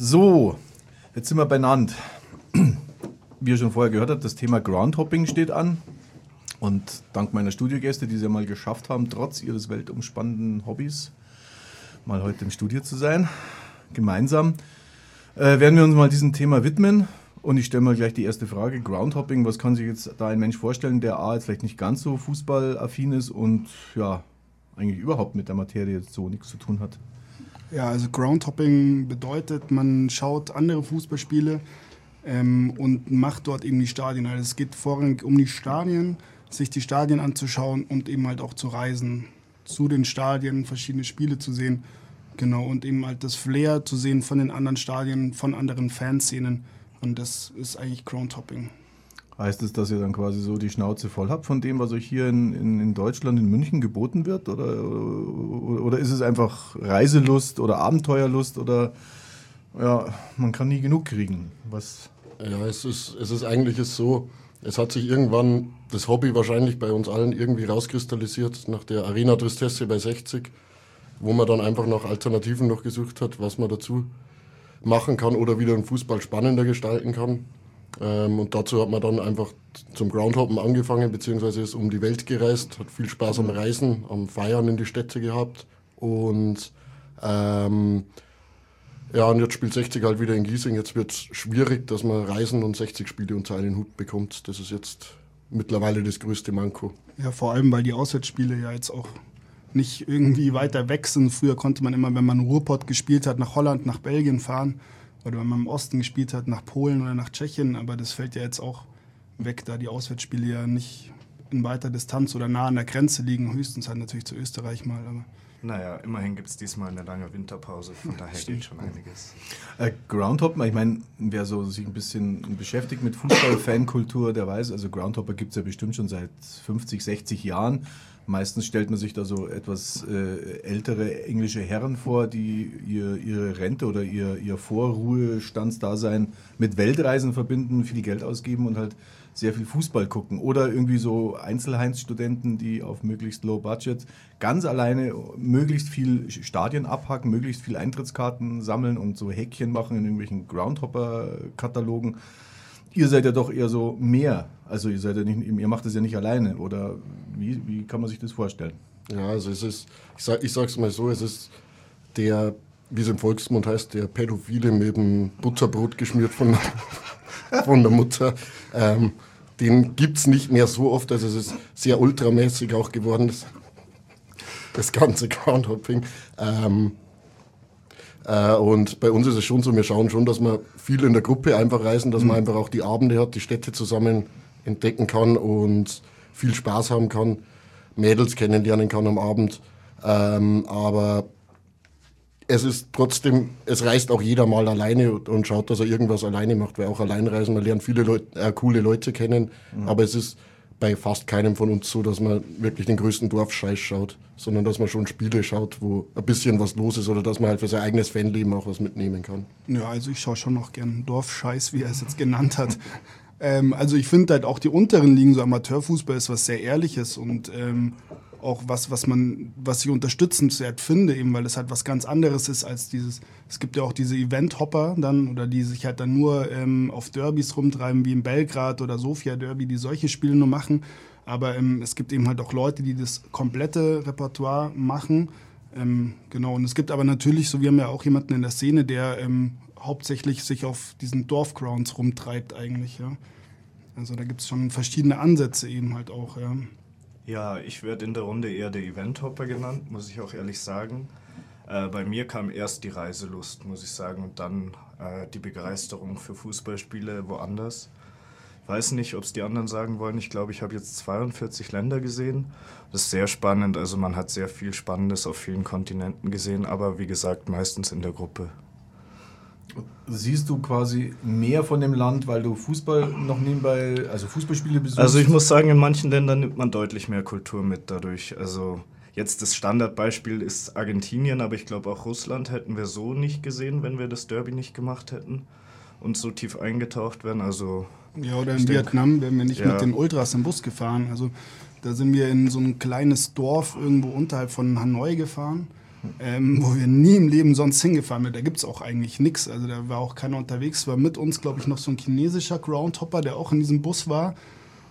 So, jetzt sind wir benannt. Wie ihr schon vorher gehört habt, das Thema Groundhopping steht an. Und dank meiner Studiogäste, die es ja mal geschafft haben, trotz ihres weltumspannenden Hobbys, mal heute im Studio zu sein, gemeinsam, äh, werden wir uns mal diesem Thema widmen. Und ich stelle mal gleich die erste Frage. Groundhopping, was kann sich jetzt da ein Mensch vorstellen, der A, jetzt vielleicht nicht ganz so fußballaffin ist und ja, eigentlich überhaupt mit der Materie so nichts zu tun hat? Ja, also Groundhopping bedeutet, man schaut andere Fußballspiele ähm, und macht dort eben die Stadien. Also es geht vorrangig um die Stadien, sich die Stadien anzuschauen und eben halt auch zu reisen zu den Stadien, verschiedene Spiele zu sehen. Genau, und eben halt das Flair zu sehen von den anderen Stadien, von anderen Fanszenen. Und das ist eigentlich Groundhopping. Heißt es, dass ihr dann quasi so die Schnauze voll habt von dem, was euch hier in, in, in Deutschland, in München geboten wird? Oder, oder ist es einfach Reiselust oder Abenteuerlust oder ja, man kann nie genug kriegen? Was? Ja, es ist, es ist eigentlich so, es hat sich irgendwann das Hobby wahrscheinlich bei uns allen irgendwie rauskristallisiert nach der Arena Tristesse bei 60, wo man dann einfach nach Alternativen noch gesucht hat, was man dazu machen kann oder wieder den Fußball spannender gestalten kann. Ähm, und dazu hat man dann einfach zum Groundhoppen angefangen, beziehungsweise ist um die Welt gereist, hat viel Spaß am Reisen, am Feiern in die Städte gehabt. Und ähm, ja, und jetzt spielt 60 halt wieder in Giesing. Jetzt wird es schwierig, dass man Reisen und 60 Spiele unter einen Hut bekommt. Das ist jetzt mittlerweile das größte Manko. Ja, vor allem, weil die Auswärtsspiele ja jetzt auch nicht irgendwie weiter weg sind. Früher konnte man immer, wenn man Ruhrpott gespielt hat, nach Holland, nach Belgien fahren oder wenn man im Osten gespielt hat, nach Polen oder nach Tschechien. Aber das fällt ja jetzt auch weg, da die Auswärtsspiele ja nicht in weiter Distanz oder nah an der Grenze liegen. Höchstens halt natürlich zu Österreich mal. Aber naja, immerhin gibt es diesmal eine lange Winterpause, von daher geht schon einiges. Äh, Groundhopper, ich meine, wer so sich ein bisschen beschäftigt mit Fußball-Fankultur, der weiß, also Groundhopper gibt es ja bestimmt schon seit 50, 60 Jahren. Meistens stellt man sich da so etwas äh, ältere englische Herren vor, die ihr, ihre Rente oder ihr, ihr Vorruhestandsdasein mit Weltreisen verbinden, viel Geld ausgeben und halt sehr viel Fußball gucken. Oder irgendwie so Einzelheinsstudenten, die auf möglichst low budget ganz alleine möglichst viel Stadien abhacken, möglichst viel Eintrittskarten sammeln und so Häkchen machen in irgendwelchen Groundhopper-Katalogen. Ihr seid ja doch eher so mehr. Also ihr seid ja nicht, ihr macht das ja nicht alleine. Oder wie, wie kann man sich das vorstellen? Ja, also es ist, ich, sag, ich sag's mal so, es ist der, wie es im Volksmund heißt, der Pädophile mit dem Butterbrot geschmiert von, von der Mutter. Ähm, den gibt es nicht mehr so oft, also es ist sehr ultramäßig auch geworden, das, das ganze Groundhopping. Ähm, äh, und bei uns ist es schon so, wir schauen schon, dass wir viel in der Gruppe einfach reisen, dass mhm. man einfach auch die Abende hat, die Städte zusammen entdecken kann und viel Spaß haben kann, Mädels kennenlernen kann am Abend. Ähm, aber es ist trotzdem, es reist auch jeder mal alleine und schaut, dass er irgendwas alleine macht, weil auch Alleinreisen, man lernt viele Leute, äh, coole Leute kennen, mhm. aber es ist bei fast keinem von uns so, dass man wirklich den größten Dorfscheiß schaut, sondern dass man schon Spiele schaut, wo ein bisschen was los ist oder dass man halt für sein eigenes Fanleben auch was mitnehmen kann. Ja, also ich schaue schon noch gern Dorfscheiß, wie er es jetzt genannt hat. Ähm, also ich finde halt auch die unteren Ligen, so Amateurfußball ist was sehr Ehrliches und ähm, auch was, was man, was ich unterstützenswert finde, eben weil es halt was ganz anderes ist als dieses, es gibt ja auch diese Event-Hopper dann oder die sich halt dann nur ähm, auf Derbys rumtreiben, wie in Belgrad oder Sofia Derby, die solche Spiele nur machen. Aber ähm, es gibt eben halt auch Leute, die das komplette Repertoire machen. Ähm, genau, und es gibt aber natürlich, so wir haben ja auch jemanden in der Szene, der ähm, hauptsächlich sich auf diesen Dorfgrounds rumtreibt eigentlich, ja. Also da gibt es schon verschiedene Ansätze eben halt auch, ja. Ja, ich werde in der Runde eher der Eventhopper genannt, muss ich auch ehrlich sagen. Äh, bei mir kam erst die Reiselust, muss ich sagen, und dann äh, die Begeisterung für Fußballspiele woanders. Weiß nicht, ob es die anderen sagen wollen. Ich glaube, ich habe jetzt 42 Länder gesehen. Das ist sehr spannend. Also man hat sehr viel Spannendes auf vielen Kontinenten gesehen, aber wie gesagt, meistens in der Gruppe. Siehst du quasi mehr von dem Land, weil du Fußball noch nebenbei, also Fußballspiele besuchst? Also ich muss sagen, in manchen Ländern nimmt man deutlich mehr Kultur mit dadurch. Also jetzt das Standardbeispiel ist Argentinien, aber ich glaube auch Russland hätten wir so nicht gesehen, wenn wir das Derby nicht gemacht hätten und so tief eingetaucht wären. Also ja, oder in Vietnam wären wir nicht ja. mit den Ultras im Bus gefahren. Also da sind wir in so ein kleines Dorf irgendwo unterhalb von Hanoi gefahren ähm, wo wir nie im Leben sonst hingefahren sind. Da gibt es auch eigentlich nichts. Also da war auch keiner unterwegs. War mit uns, glaube ich, noch so ein chinesischer Groundhopper, der auch in diesem Bus war.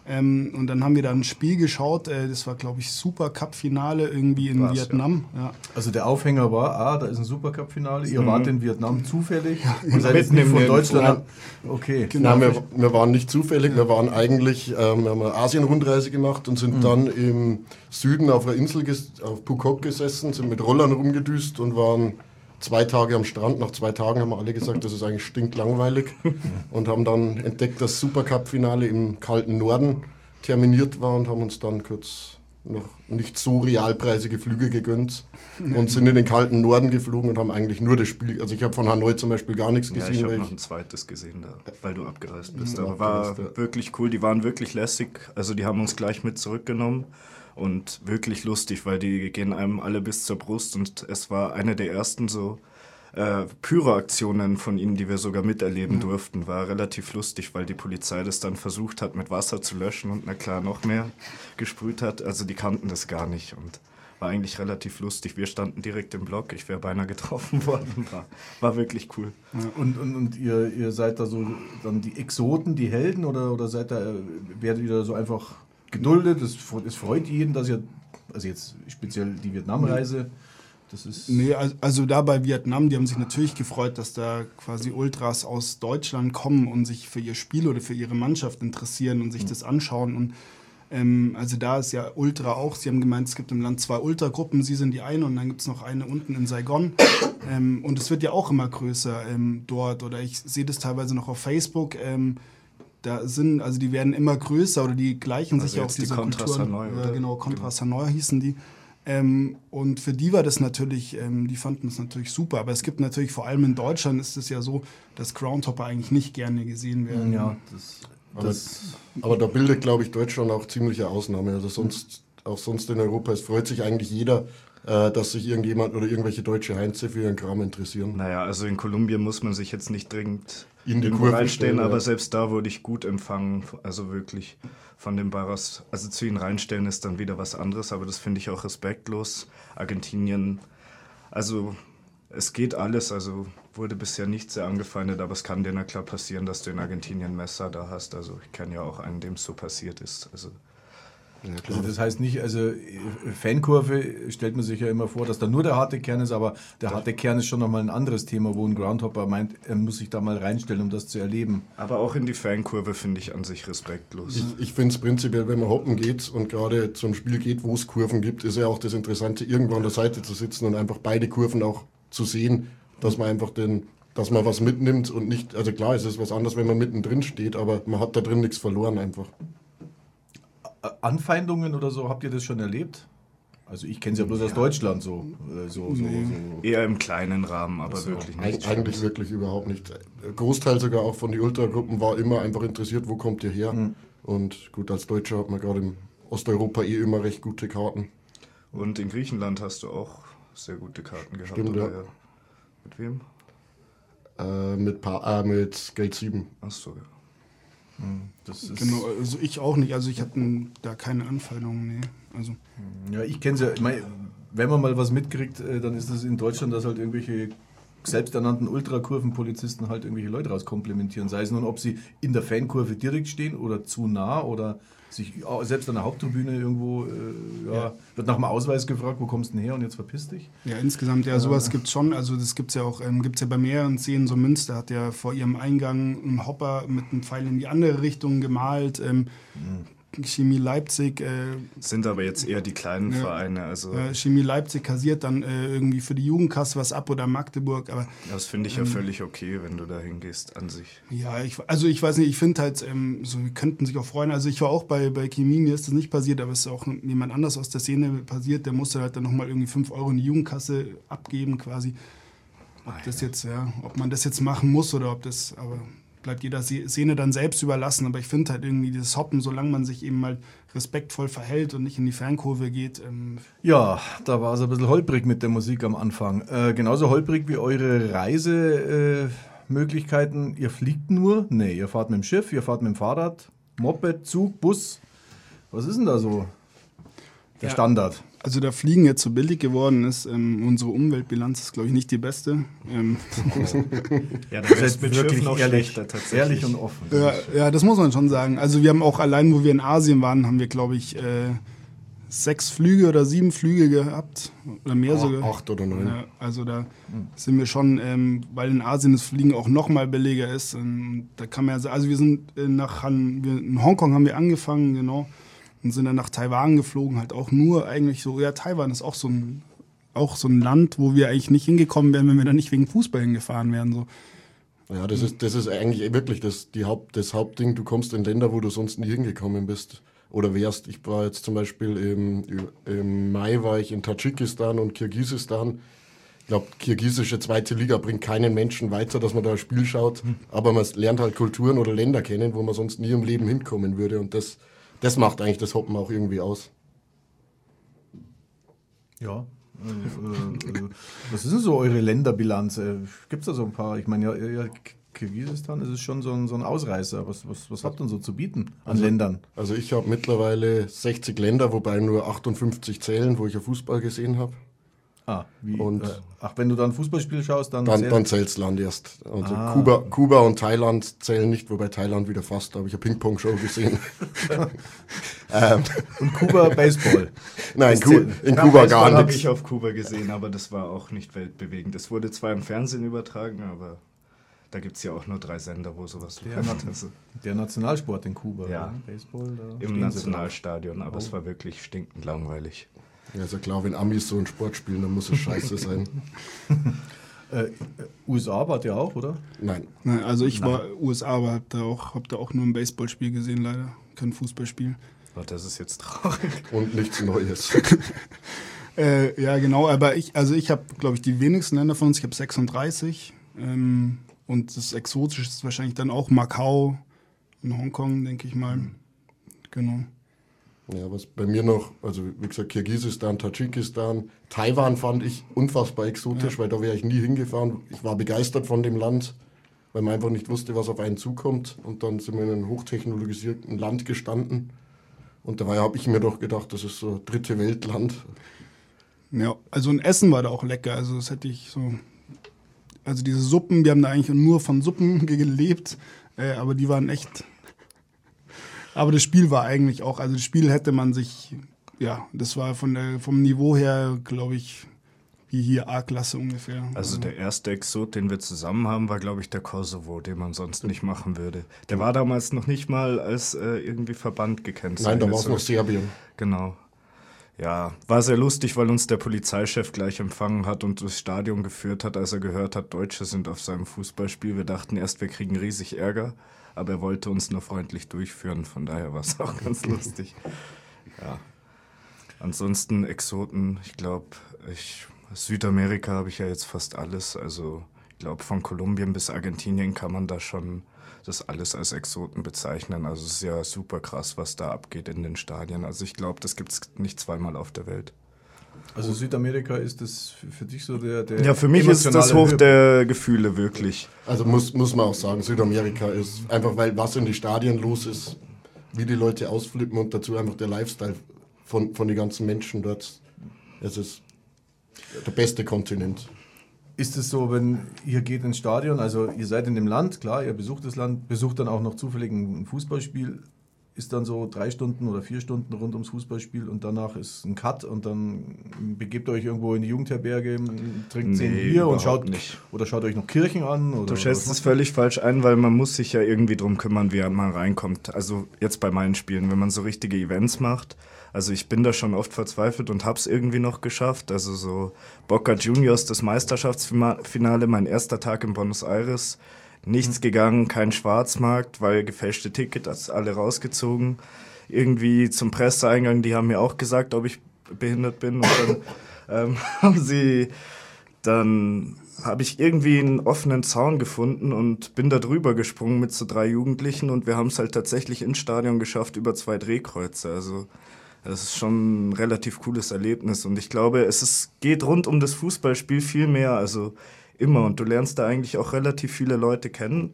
Ähm, und dann haben wir da ein Spiel geschaut. Äh, das war, glaube ich, Supercup-Finale irgendwie in War's, Vietnam. Ja. Also der Aufhänger war, ah, da ist ein Supercup-Finale, ihr wart in Vietnam zufällig und seid jetzt nicht von. Deutschland. Okay. Nein, wir, wir waren nicht zufällig, wir waren eigentlich, ähm, wir haben eine Asien-Rundreise gemacht und sind dann im Süden auf einer Insel, auf Phuket gesessen, sind mit Rollern rumgedüst und waren zwei Tage am Strand. Nach zwei Tagen haben wir alle gesagt, das ist eigentlich stinklangweilig und haben dann entdeckt, dass Supercup-Finale im kalten Norden terminiert war und haben uns dann kurz noch nicht so realpreisige Flüge gegönnt und sind in den kalten Norden geflogen und haben eigentlich nur das Spiel, also ich habe von Hanoi zum Beispiel gar nichts Ja, gesehen. ich habe noch ein zweites gesehen, da, weil du abgereist bist. Aber war ja. wirklich cool. Die waren wirklich lässig. Also die haben uns gleich mit zurückgenommen und wirklich lustig, weil die gehen einem alle bis zur Brust und es war eine der ersten so äh, Pyroaktionen von ihnen, die wir sogar miterleben durften. War relativ lustig, weil die Polizei das dann versucht hat, mit Wasser zu löschen und na klar noch mehr gesprüht hat. Also die kannten das gar nicht und war eigentlich relativ lustig. Wir standen direkt im Block. Ich wäre beinahe getroffen worden. War, war wirklich cool. Und, und, und ihr, ihr seid da so dann die Exoten, die Helden oder, oder seid da, äh, werdet ihr da so einfach geduldet? Es, fre- es freut jeden, dass ihr, also jetzt speziell die Vietnamreise, das ist. Nee, al- also da bei Vietnam, die haben sich natürlich gefreut, dass da quasi Ultras aus Deutschland kommen und sich für ihr Spiel oder für ihre Mannschaft interessieren und sich das anschauen. Und ähm, also da ist ja Ultra auch, sie haben gemeint, es gibt im Land zwei Ultragruppen, sie sind die eine und dann gibt es noch eine unten in Saigon. ähm, und es wird ja auch immer größer ähm, dort. Oder ich sehe das teilweise noch auf Facebook. Da sind, also die werden immer größer oder die gleichen Also sich ja auch jetzt die diese Contras Kulturen. Hanoi, ja, oder? genau, Contras Hanoi hießen die. Ähm, und für die war das natürlich, ähm, die fanden es natürlich super. Aber es gibt natürlich, vor allem in Deutschland ist es ja so, dass Groundhopper eigentlich nicht gerne gesehen werden. Ja, das, Aber, das, aber da bildet, glaube ich, Deutschland auch ziemliche Ausnahme. Also sonst, auch sonst in Europa, es freut sich eigentlich jeder, äh, dass sich irgendjemand oder irgendwelche deutsche Heinze für ihren Kram interessieren. Naja, also in Kolumbien muss man sich jetzt nicht dringend In die Kurve reinstehen, stellen, aber ja. selbst da wurde ich gut empfangen. Also wirklich von den Barras. Also zu ihnen reinstellen ist dann wieder was anderes, aber das finde ich auch respektlos. Argentinien, also es geht alles, also wurde bisher nicht sehr angefeindet, aber es kann dir na klar passieren, dass du in Argentinien Messer da hast. Also ich kenne ja auch einen, dem es so passiert ist. Also also das heißt nicht, also äh, Fankurve stellt man sich ja immer vor, dass da nur der harte Kern ist, aber der harte Kern ist schon nochmal ein anderes Thema, wo ein Groundhopper meint, er muss sich da mal reinstellen, um das zu erleben. aber auch in die Fankurve finde ich an sich respektlos. Ich, ich finde es prinzipiell, wenn man hoppen geht und gerade zum Spiel geht, wo es Kurven gibt, ist ja auch das Interessante, irgendwo an der Seite zu sitzen und einfach beide Kurven auch zu sehen, dass man einfach den, dass man was mitnimmt und nicht, also klar, es ist was anderes, wenn man mittendrin steht, aber man hat da drin nichts verloren einfach. Anfeindungen oder so, habt ihr das schon erlebt? Also ich kenne es ja bloß aus Deutschland so. äh, so, so, so. Eher im kleinen Rahmen, aber wirklich Eig nicht. eigentlich wirklich überhaupt nicht. Der Großteil sogar auch von den Ultragruppen war immer einfach interessiert, wo kommt ihr her? Und gut, als Deutscher hat man gerade in Osteuropa eh immer recht gute Karten. Und in Griechenland hast du auch sehr gute Karten gehabt, Stimmt, oder? ja. Mit wem? Äh, mit, pa äh, mit Gate 7. Achso, ja. Ist, Genau, also ich auch nicht. Also ich hatte da keine Anfeindungen, nee. Also Ja, ich kenne es ja. Ich mein, wenn man mal was mitkriegt, äh, dann ist es in Deutschland, dass halt irgendwelche selbsternannten Ultrakurvenpolizisten halt irgendwelche Leute rauskomplimentieren. Sei es nun, ob sie in der Fankurve direkt stehen oder zu nah oder sich selbst an der Haupttribüne irgendwo, äh, ja, wird nach dem Ausweis gefragt, wo kommst du denn her und jetzt verpiss dich. Ja, insgesamt, ja, sowas gibt's schon. Also das gibt's ja auch, ähm, gibt's ja bei mehreren Szenen. So Münster hat ja vor ihrem Eingang einen Hopper mit einem Pfeil in die andere Richtung gemalt. Ähm, Chemie Leipzig, äh, Sind aber jetzt eher die kleinen Ja. Vereine. Also äh, Chemie Leipzig kassiert dann äh, irgendwie für die Jugendkasse was ab oder Magdeburg. Aber das finde Ähm. ich ja völlig okay, wenn du da hingehst an sich. ja, ich, also ich weiß nicht, ich finde halt, ähm, so wir könnten sich auch freuen. Also ich war auch bei, bei Chemie, mir ist das nicht passiert, aber es ist auch jemand anders aus der Szene passiert, der musste halt dann nochmal irgendwie 5 Euro in die Jugendkasse abgeben quasi. Ob das jetzt, ja, ob man das jetzt machen muss oder ob das, aber bleibt jeder Szene dann selbst überlassen. Aber ich finde halt irgendwie dieses Hoppen, solange man sich eben mal respektvoll verhält und nicht in die Fankurve geht, ähm, Ja, da war es ein bisschen holprig mit der Musik am Anfang. Äh, genauso holprig wie eure Reisemöglichkeiten. Äh, ihr fliegt nur? Nee, ihr fahrt mit dem Schiff, ihr fahrt mit dem Fahrrad, Moped, Zug, Bus. Was ist denn da so der Ja. Standard? Also da Fliegen jetzt so billig geworden ist, ähm, unsere Umweltbilanz ist, glaube ich, nicht die beste. Ähm, Ja, da Ihr wäre seid mit wirklich Schiffen auch ehrlich, schlechter tatsächlich. ehrlich und offen. ja, ja, das muss man schon sagen. Also wir haben auch allein, wo wir in Asien waren, haben wir, glaube ich, äh, sechs Flüge oder sieben Flüge gehabt. Oder mehr sogar. Acht oder neun. Ja, also da sind wir schon, ähm, weil in Asien das Fliegen auch noch mal billiger ist. Da kann man ja, also wir sind äh, nach Han, wir, in Hongkong haben wir angefangen, genau, und sind dann nach Taiwan geflogen, halt auch nur eigentlich so, ja, Taiwan ist auch so ein, auch so ein Land, wo wir eigentlich nicht hingekommen wären, wenn wir da nicht wegen Fußball hingefahren wären. So. Ja, das ist, das ist eigentlich wirklich das, die Haupt, das Hauptding. Du kommst in Länder, wo du sonst nie hingekommen bist. Oder wärst. Ich war jetzt zum Beispiel im, im Mai war ich in Tadschikistan und Kirgisistan. Ich glaube, kirgisische zweite Liga bringt keinen Menschen weiter, dass man da ein Spiel schaut. Aber man lernt halt Kulturen oder Länder kennen, wo man sonst nie im Leben hinkommen würde. Und das, das macht eigentlich das Hoppen auch irgendwie aus. Ja. Äh, äh, äh, was ist denn so eure Länderbilanz? Gibt es da so ein paar? Ich meine, ja, ja, Kirgisistan ist schon so ein, so ein Ausreißer. Was, was, was habt ihr denn so zu bieten an Ländern? Also ich habe mittlerweile 60 Länder, wobei nur 58 zählen, wo ich ja Fußball gesehen habe. Ah, wie, Und- äh, ach, wenn du dann Fußballspiel schaust, dann, Dann, zählt- dann zählt's Land erst. Also Ah. Kuba, Kuba und Thailand zählen nicht, wobei Thailand wieder fast, da habe ich eine Ping-Pong-Show gesehen. ähm, und Kuba Baseball. nein, Ku in Kuba Baseball gar habe nichts. ich auf Kuba gesehen, aber das war auch nicht weltbewegend. Das wurde zwar im Fernsehen übertragen, aber da gibt es ja auch nur drei Sender, wo sowas Ja, läuft. Also Der Nationalsport in Kuba. Ja. oder? Baseball. Im Nationalstadion, aber Oh. es war wirklich stinkend langweilig. Ja, ist ja klar, wenn Amis so einen Sport spielen, dann muss es scheiße sein. Äh, äh, USA wart ihr auch, oder? Nein. Ne, also ich war USA, aber hab da auch, hab da auch nur ein Baseballspiel gesehen, leider. Kein Fußballspiel. Oh, das ist jetzt traurig. Und nichts Neues. Äh, ja, genau, aber ich, also ich habe, glaube ich, die wenigsten Länder von uns. Ich habe 36. Ähm, und das Exotische ist wahrscheinlich dann auch Macau und Hongkong, denke ich mal. Genau. Ja, was bei mir noch, also wie gesagt, Kirgisistan, Tadschikistan, Taiwan fand ich unfassbar exotisch, weil da wäre ich nie hingefahren. Ich war begeistert von dem Land, weil man einfach nicht wusste, was auf einen zukommt. Und dann sind wir in einem hochtechnologisierten Land gestanden. Und dabei habe ich mir doch gedacht, das ist so dritte Weltland. Ja, also ein Essen war da auch lecker. Also das hätte ich so. Also diese Suppen, wir haben da eigentlich nur von Suppen gelebt, äh, aber die waren echt. Aber das Spiel war eigentlich auch, also das Spiel hätte man sich, ja, das war von der, vom Niveau her, glaube ich, wie hier A-Klasse ungefähr. Also der erste Exot, den wir zusammen haben, war, glaube ich, der Kosovo, den man sonst nicht machen würde. Der war damals noch nicht mal als äh, irgendwie Verband gekennzeichnet. Nein, da war es noch Serbien. Genau. Ja, war sehr lustig, weil uns der Polizeichef gleich empfangen hat und durchs Stadion geführt hat, als er gehört hat, Deutsche sind auf seinem Fußballspiel. Wir dachten erst, wir kriegen riesig Ärger, aber er wollte uns nur freundlich durchführen, von daher war es auch ganz lustig. Ja. Ansonsten Exoten, ich glaube, ich, Südamerika habe ich ja jetzt fast alles. Also ich glaube, von Kolumbien bis Argentinien kann man da schon das alles als Exoten bezeichnen. Also es ist ja super krass, was da abgeht in den Stadien. Also ich glaube, das gibt es nicht zweimal auf der Welt. Also Südamerika ist das für, dich so der, der Ja, für mich ist das Hoch der Gefühle, wirklich. Also muss, muss man auch sagen, Südamerika ist einfach, weil was in die Stadien los ist, wie die Leute ausflippen und dazu einfach der Lifestyle von, von den ganzen Menschen dort. Es ist der beste Kontinent. Ist es so, wenn ihr geht ins Stadion, also ihr seid in dem Land, klar, ihr besucht das Land, besucht dann auch noch zufällig ein Fußballspiel, ist dann so drei Stunden oder vier Stunden rund ums Fußballspiel und danach ist ein Cut und dann begebt ihr euch irgendwo in die Jugendherberge, trinkt zehn Nee, Bier und schaut nicht. oder schaut euch noch Kirchen an. Oder, Du schätzt es völlig falsch ein, weil man muss sich ja irgendwie drum kümmern, wie man reinkommt. Also jetzt bei meinen Spielen, wenn man so richtige Events macht. Also ich bin da schon oft verzweifelt und hab's irgendwie noch geschafft. Also so Boca Juniors, das Meisterschaftsfinale, mein erster Tag in Buenos Aires. Nichts gegangen, kein Schwarzmarkt, weil gefälschte Tickets alle rausgezogen. Irgendwie zum Presseeingang, die haben mir auch gesagt, ob ich behindert bin. Und dann ähm, haben sie dann habe ich irgendwie einen offenen Zaun gefunden und bin da drüber gesprungen mit so drei Jugendlichen und wir haben es halt tatsächlich ins Stadion geschafft über zwei Drehkreuze. Also das ist schon ein relativ cooles Erlebnis und ich glaube, es ist, geht rund um das Fußballspiel viel mehr, also immer und du lernst da eigentlich auch relativ viele Leute kennen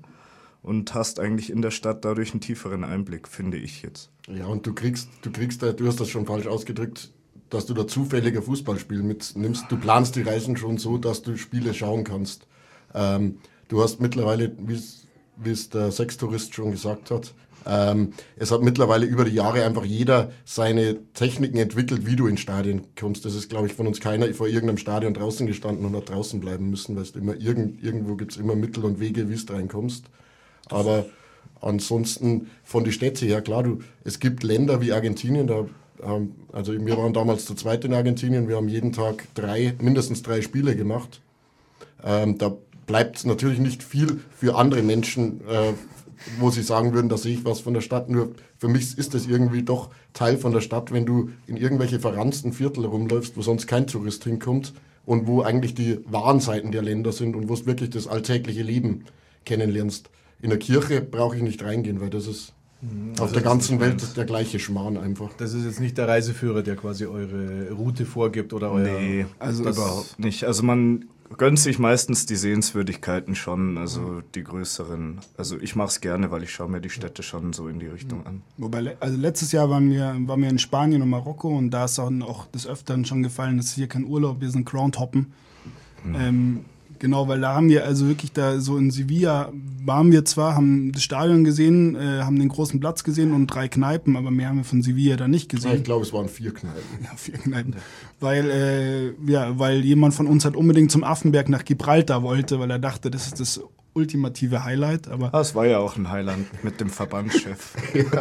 und hast eigentlich in der Stadt dadurch einen tieferen Einblick, finde ich jetzt. Ja, und du kriegst, du kriegst du hast das schon falsch ausgedrückt, dass du da zufälliger Fußballspiel mitnimmst. Du planst die Reisen schon so, dass du Spiele schauen kannst. Ähm, du hast mittlerweile, wie es der Sextourist schon gesagt hat, ähm, es hat mittlerweile über die Jahre einfach jeder seine Techniken entwickelt, wie du in Stadien kommst. Das ist, glaube ich, von uns keiner vor irgendeinem Stadion draußen gestanden und hat draußen bleiben müssen, weil es immer irgend, irgendwo gibt es immer Mittel und Wege, wie du reinkommst. Aber ansonsten von die Städte her, klar, du, es gibt Länder wie Argentinien, da ähm, also wir waren damals zu zweit in Argentinien, wir haben jeden Tag drei, mindestens drei Spiele gemacht. Ähm, da bleibt natürlich nicht viel für andere Menschen, äh, wo sie sagen würden, da sehe ich was von der Stadt. Nur für mich ist das irgendwie doch Teil von der Stadt, wenn du in irgendwelche verranzten Viertel rumläufst, wo sonst kein Tourist hinkommt und wo eigentlich die wahren Seiten der Länder sind und wo es wirklich das alltägliche Leben kennenlernst. In der Kirche brauche ich nicht reingehen, weil das ist mhm. also auf der ganzen Welt der gleiche Schmarrn einfach. Das ist jetzt nicht der Reiseführer, der quasi eure Route vorgibt oder euer. Nee, also überhaupt nicht. Also man gönnt sich meistens die Sehenswürdigkeiten schon, also die größeren. Also ich mache es gerne, weil ich schaue mir die Städte schon so in die Richtung an. Wobei, also letztes Jahr waren wir, waren wir in Spanien und Marokko und da ist auch, auch des Öfteren schon gefallen, dass hier kein Urlaub, wir sind Groundhoppen. Mhm. Ähm, Genau, weil da haben wir also wirklich da so in Sevilla waren wir zwar, haben das Stadion gesehen, äh, haben den großen Platz gesehen und drei Kneipen, aber mehr haben wir von Sevilla da nicht gesehen. Ja, ich glaube, es waren vier Kneipen. Ja, vier Kneipen. Weil, äh, ja, weil jemand von uns halt unbedingt zum Affenberg nach Gibraltar wollte, weil er dachte, das ist das ultimative Highlight. Aber das ah, war ja auch ein Highlight mit dem Verbandschef.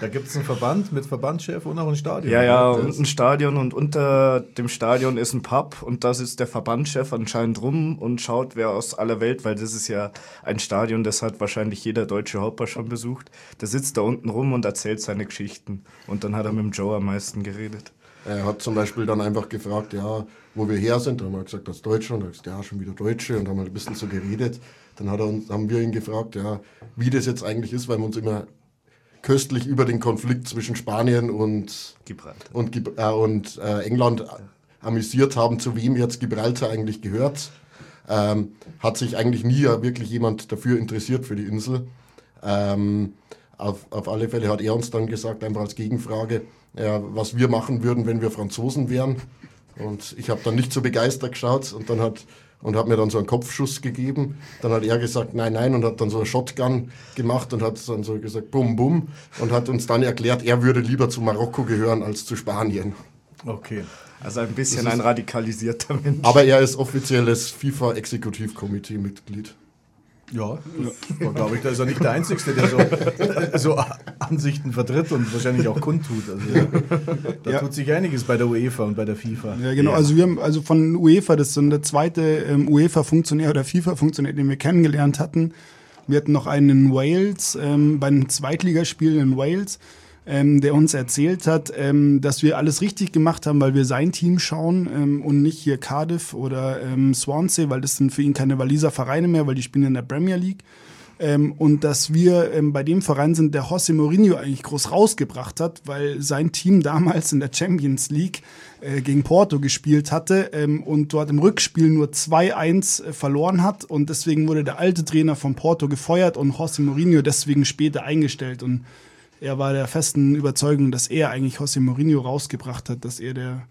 da gibt es einen Verband mit Verbandschef und auch ein Stadion. Ja, ja, und ein Stadion und unter dem Stadion ist ein Pub und da sitzt der Verbandschef anscheinend rum und schaut, wer aus aller Welt, weil das ist ja ein Stadion, das hat wahrscheinlich jeder deutsche Hopper schon besucht. Der sitzt da unten rum und erzählt seine Geschichten. Und dann hat er mit dem Joe am meisten geredet. Er hat zum Beispiel dann einfach gefragt, ja, wo wir her sind. Da haben wir gesagt, aus Deutschland. Da gesagt, ja, schon wieder Deutsche und haben halt ein bisschen so geredet. Dann hat er uns, haben wir ihn gefragt, ja, wie das jetzt eigentlich ist, weil wir uns immer köstlich über den Konflikt zwischen Spanien und, Gibraltar. und, äh, und äh, England amüsiert haben, zu wem jetzt Gibraltar eigentlich gehört. Ähm, hat sich eigentlich nie wirklich jemand dafür interessiert für die Insel. Ähm, auf, auf alle Fälle hat er uns dann gesagt, einfach als Gegenfrage, ja, was wir machen würden, wenn wir Franzosen wären. Und ich habe dann nicht so begeistert geschaut und dann hat und hat mir dann so einen Kopfschuss gegeben. Dann hat er gesagt, nein, nein, und hat dann so eine Shotgun gemacht und hat dann so gesagt, bum, bum, und hat uns dann erklärt, er würde lieber zu Marokko gehören als zu Spanien. Okay. Also ein bisschen ein radikalisierter Mensch. Aber er ist offizielles FIFA-Exekutivkomitee-Mitglied. Ja, ja. glaube ich, da ist er nicht der Einzige, der so, so, Ansichten vertritt und wahrscheinlich auch kundtut. Also, da ja. tut sich einiges bei der UEFA und bei der FIFA. Ja, genau. Ja. Also wir haben also von UEFA, das ist so der zweite ähm, UEFA-Funktionär oder FIFA-Funktionär, den wir kennengelernt hatten. Wir hatten noch einen in Wales, ähm, bei einem Zweitligaspiel in Wales ähm, der uns erzählt hat, ähm, dass wir alles richtig gemacht haben, weil wir sein Team schauen ähm, und nicht hier Cardiff oder ähm, Swansea, weil das sind für ihn keine Waliser Vereine mehr, weil die spielen in der Premier League. Ähm, und dass wir ähm, bei dem Verein sind, der José Mourinho eigentlich groß rausgebracht hat, weil sein Team damals in der Champions League äh, gegen Porto gespielt hatte und dort im Rückspiel nur 2-1 äh, verloren hat. Und deswegen wurde der alte Trainer von Porto gefeuert und José Mourinho deswegen später eingestellt. Und er war der festen Überzeugung, dass er eigentlich José Mourinho rausgebracht hat, dass er der,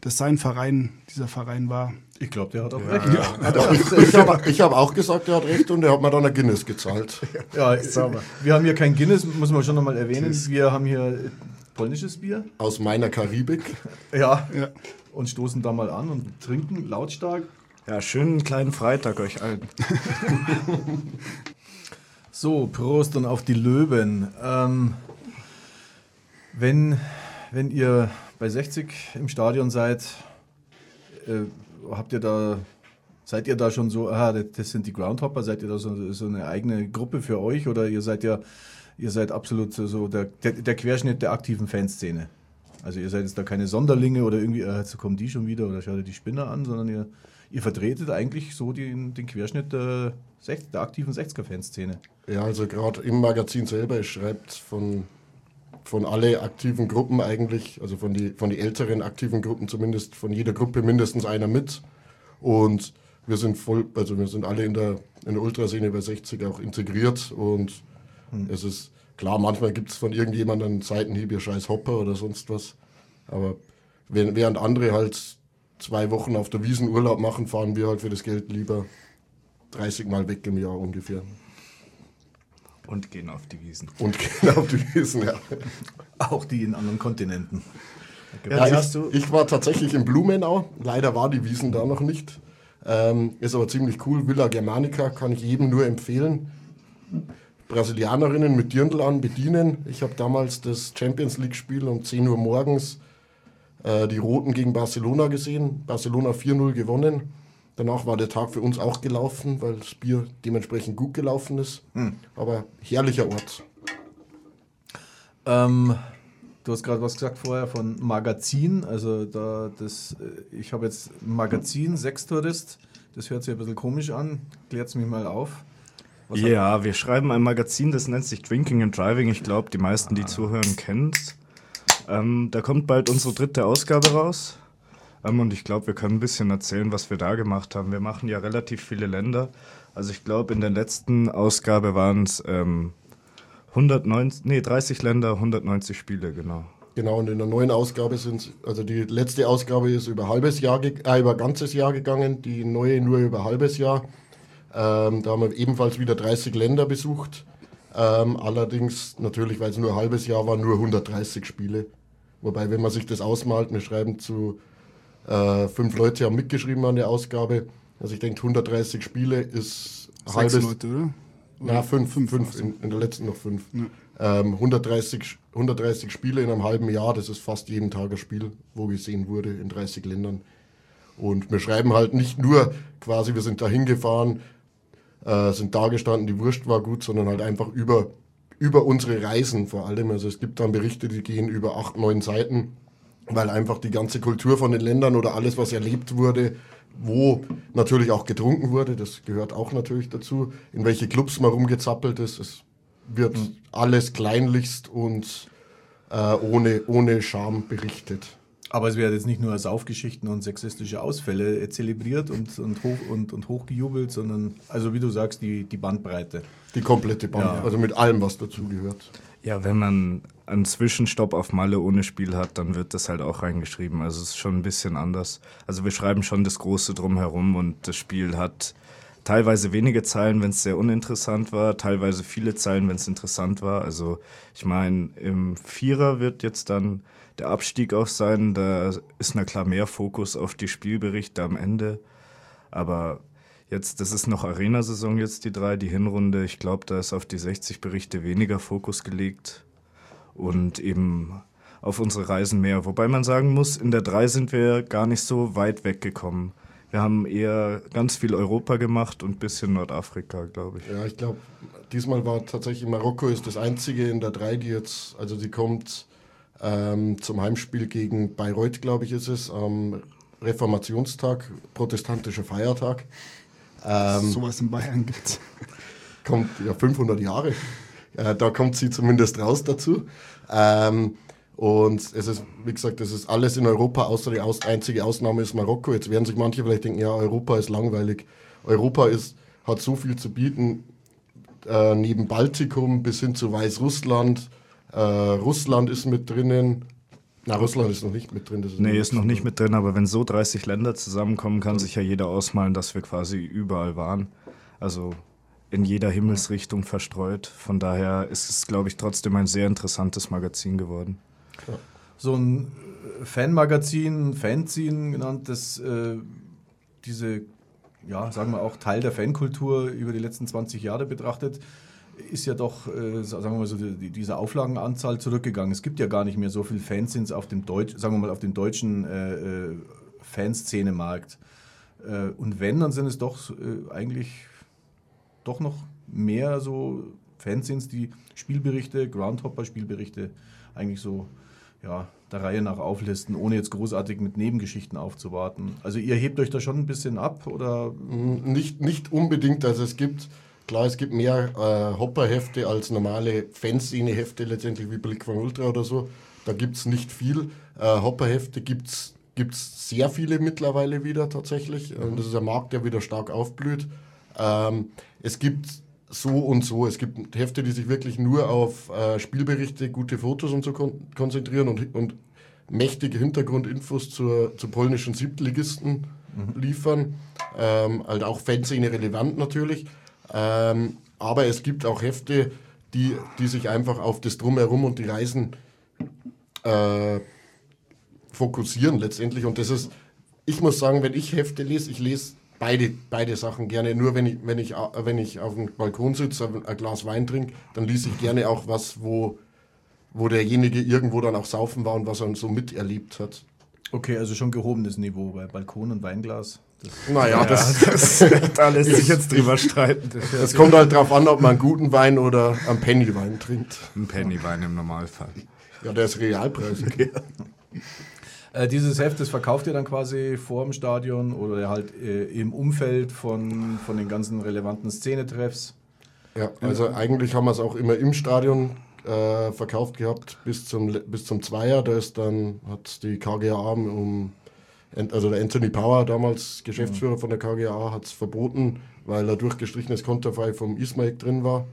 dass sein Verein dieser Verein war. Ich glaube, der hat auch ja. recht. Ja. Ja. Ich, ich habe hab auch gesagt, er hat recht und er hat mir dann ein Guinness gezahlt. Ja, wir haben hier kein Guinness, muss man schon nochmal erwähnen. Wir haben hier polnisches Bier. Aus meiner Karibik. Ja, ja. Und stoßen da mal an und trinken lautstark. Ja, schönen kleinen Freitag euch allen. so, Prost und auf die Löwen. Ähm, wenn, wenn ihr bei 60 im Stadion seid, äh, habt ihr da, seid ihr da schon so, aha, das sind die Groundhopper, seid ihr da so, so eine eigene Gruppe für euch oder ihr seid ja, ihr seid absolut so der, der, der Querschnitt der aktiven Fanszene? Also ihr seid jetzt da keine Sonderlinge oder irgendwie, äh, jetzt kommen die schon wieder oder schaut ihr die Spinner an, sondern ihr, ihr vertretet eigentlich so den, den Querschnitt der, der aktiven 60er-Fanszene. Ja, also gerade im Magazin selber, schreibt von von alle aktiven Gruppen eigentlich, also von die, von die älteren aktiven Gruppen zumindest, von jeder Gruppe mindestens einer mit. Und wir sind voll, also wir sind alle in der, in der Ultraszene bei 60 auch integriert und hm. es ist klar, manchmal gibt es von irgendjemandem einen Seitenhieb, ihr scheiß Hopper oder sonst was. Aber während andere halt zwei Wochen auf der Wiesen Urlaub machen, fahren wir halt für das Geld lieber 30 Mal weg im Jahr ungefähr. Und gehen auf die Wiesen. Und gehen auf die Wiesen, ja. Auch die in anderen Kontinenten. Ja, ich, ich, war tatsächlich in Blumenau. Leider war die Wiesen da noch nicht. Ähm, ist aber ziemlich cool. Villa Germanica kann ich jedem nur empfehlen. Brasilianerinnen mit Dirndl an bedienen. Ich habe damals das Champions League-Spiel um 10 Uhr morgens äh, die Roten gegen Barcelona gesehen. Barcelona 4-0 gewonnen. Danach war der Tag für uns auch gelaufen, weil das Bier dementsprechend gut gelaufen ist. Hm. Aber herrlicher Ort. Ähm, du hast gerade was gesagt vorher von Magazin. Also da das, äh, ich habe jetzt Magazin Sextourist. Das hört sich ein bisschen komisch an. Klärt es mich mal auf. Was ja, wir schreiben ein Magazin, das nennt sich Drinking and Driving. Ich glaube, die meisten, die ah. zuhören, kennen es. Ähm, da kommt bald unsere dritte Ausgabe raus. Ähm, und ich glaube, wir können ein bisschen erzählen, was wir da gemacht haben. Wir machen ja relativ viele Länder. Also ich glaube, in der letzten Ausgabe waren es ähm, 190, nee, 30 Länder, 190 Spiele, genau. Genau, und in der neuen Ausgabe sind also die letzte Ausgabe ist über halbes Jahr, äh, über ganzes Jahr gegangen, die neue nur über halbes Jahr. Ähm, da haben wir ebenfalls wieder 30 Länder besucht. Ähm, allerdings natürlich, weil es nur ein halbes Jahr war, nur 130 Spiele. Wobei, wenn man sich das ausmalt, wir schreiben zu äh, fünf Leute haben mitgeschrieben an der Ausgabe. Also ich denke, 130 Spiele ist Sechs halbes. Leute, oder? Na, fünf, fünf, fünf in, in, der letzten noch fünf. Ja. Ähm, 130, 130 Spiele in einem halben Jahr, das ist fast jeden Tag ein Spiel, wo gesehen wurde in 30 Ländern. Und wir schreiben halt nicht nur quasi, wir sind da hingefahren, äh, sind da gestanden, die Wurst war gut, sondern halt einfach über, über unsere Reisen vor allem. Also es gibt dann Berichte, die gehen über acht, neun Seiten weil einfach die ganze Kultur von den Ländern oder alles, was erlebt wurde, wo natürlich auch getrunken wurde, das gehört auch natürlich dazu, in welche Clubs man rumgezappelt ist. Es wird mhm. alles kleinlichst und äh, ohne, ohne Scham berichtet. Aber es werden jetzt nicht nur Saufgeschichten und sexistische Ausfälle zelebriert und, und, hoch, und, und hochgejubelt, sondern, also wie du sagst, die, die Bandbreite. Die komplette Bandbreite, ja. also mit allem, was dazugehört. Ja, wenn man einen Zwischenstopp auf Malle ohne Spiel hat, dann wird das halt auch reingeschrieben. Also es ist schon ein bisschen anders. Also wir schreiben schon das Große drumherum und das Spiel hat teilweise wenige Zeilen, wenn es sehr uninteressant war, teilweise viele Zeilen, wenn es interessant war. Also ich meine, im Vierer wird jetzt dann der Abstieg auch sein. Da ist na klar mehr Fokus auf die Spielberichte am Ende. Aber Jetzt, das ist noch Arena-Saison jetzt, die drei, die Hinrunde. Ich glaube, da ist auf die 60 Berichte weniger Fokus gelegt und eben auf unsere Reisen mehr. Wobei man sagen muss, in der 3 sind wir gar nicht so weit weggekommen. Wir haben eher ganz viel Europa gemacht und ein bisschen Nordafrika, glaube ich. Ja, ich glaube, diesmal war tatsächlich Marokko ist das einzige in der 3, die jetzt, also sie kommt ähm, zum Heimspiel gegen Bayreuth, glaube ich, ist es, am Reformationstag, protestantischer Feiertag. Ähm, Sowas in Bayern gibt Kommt ja 500 Jahre. Äh, da kommt sie zumindest raus dazu. Ähm, und es ist, wie gesagt, es ist alles in Europa, außer die aus einzige Ausnahme ist Marokko. Jetzt werden sich manche vielleicht denken, ja, Europa ist langweilig. Europa ist, hat so viel zu bieten, äh, neben Baltikum bis hin zu Weißrussland. Äh, Russland ist mit drinnen, na, Russland ist noch nicht mit drin. Das ist nee, ist noch nicht mit drin, aber wenn so 30 Länder zusammenkommen, kann sich ja jeder ausmalen, dass wir quasi überall waren. Also in jeder Himmelsrichtung verstreut. Von daher ist es, glaube ich, trotzdem ein sehr interessantes Magazin geworden. Ja. So ein äh, Fanmagazin, Fanzine genannt, das äh, diese, ja, sagen wir auch Teil der Fankultur über die letzten 20 Jahre betrachtet, ist ja doch, äh, sagen wir mal so, die, diese Auflagenanzahl zurückgegangen. Es gibt ja gar nicht mehr so viele Fanzines auf dem Deutsch, sagen wir mal, auf dem deutschen äh, äh Fanszene-Markt. Äh, und wenn, dann sind es doch äh, eigentlich doch noch mehr so Fanzines, die Spielberichte, Groundhopper-Spielberichte eigentlich so ja, der Reihe nach auflisten, ohne jetzt großartig mit Nebengeschichten aufzuwarten. Also ihr hebt euch da schon ein bisschen ab oder? Nicht, nicht unbedingt. Also es gibt Klar, es gibt mehr äh, Hopper-Hefte als normale Fanszene-Hefte, letztendlich wie Blick von Ultra oder so. Da gibt es nicht viel. Äh, Hopper-Hefte gibt es sehr viele mittlerweile wieder tatsächlich. Mhm. Das ist ein Markt, der wieder stark aufblüht. Ähm, es gibt so und so. Es gibt Hefte, die sich wirklich nur auf äh, Spielberichte, gute Fotos und so kon konzentrieren und, und mächtige Hintergrundinfos zur, zu polnischen Siebtligisten mhm. liefern. Ähm, halt auch Fanszene relevant natürlich. Ähm, aber es gibt auch Hefte, die, die sich einfach auf das Drumherum und die Reisen äh, fokussieren letztendlich. Und das ist, ich muss sagen, wenn ich Hefte lese, ich lese beide, beide Sachen gerne. Nur wenn ich, wenn ich, wenn ich auf dem Balkon sitze, ein Glas Wein trinke, dann lese ich gerne auch was, wo, wo derjenige irgendwo dann auch saufen war und was er so miterlebt hat. Okay, also schon gehobenes Niveau bei Balkon und Weinglas. Das naja, ja, das, das, da lässt sich jetzt drüber streiten. Es kommt halt darauf an, ob man einen guten Wein oder einen Pennywein trinkt. Ein Pennywein im Normalfall. Ja, der ist realpreisig. Ja. Äh, dieses Heft, das verkauft ihr dann quasi vor dem Stadion oder halt äh, im Umfeld von, von den ganzen relevanten Szenetreffs? Ja, also eigentlich haben wir es auch immer im Stadion äh, verkauft gehabt bis zum, bis zum Zweier. Da ist dann, hat die KGA um also der Anthony Power, damals Geschäftsführer von der KGA, hat es verboten, weil er durchgestrichenes Konterfei vom Ismail drin war.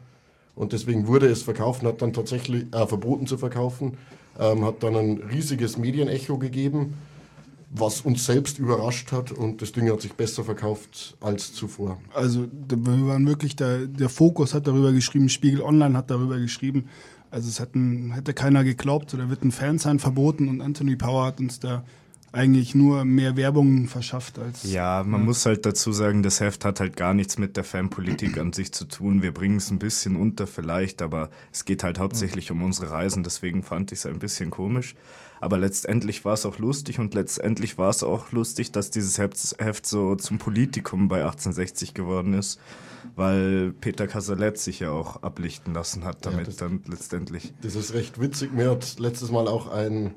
Und deswegen wurde es verkauft und hat dann tatsächlich äh, verboten zu verkaufen. Ähm, hat dann ein riesiges Medienecho gegeben, was uns selbst überrascht hat und das Ding hat sich besser verkauft als zuvor. Also wir waren wirklich, der, der Fokus hat darüber geschrieben, Spiegel Online hat darüber geschrieben. Also es hätten, hätte keiner geglaubt, oder wird ein Fan sein verboten und Anthony Power hat uns da eigentlich nur mehr Werbung verschafft als. Ja, man ja. muss halt dazu sagen, das Heft hat halt gar nichts mit der Fanpolitik an sich zu tun. Wir bringen es ein bisschen unter vielleicht, aber es geht halt hauptsächlich um unsere Reisen, deswegen fand ich es ein bisschen komisch. Aber letztendlich war es auch lustig und letztendlich war es auch lustig, dass dieses Heft, so zum Politikum bei 1860 geworden ist, weil Peter Casalet sich ja auch ablichten lassen hat damit ja, das, dann letztendlich. Das ist recht witzig. Mir hat letztes Mal auch ein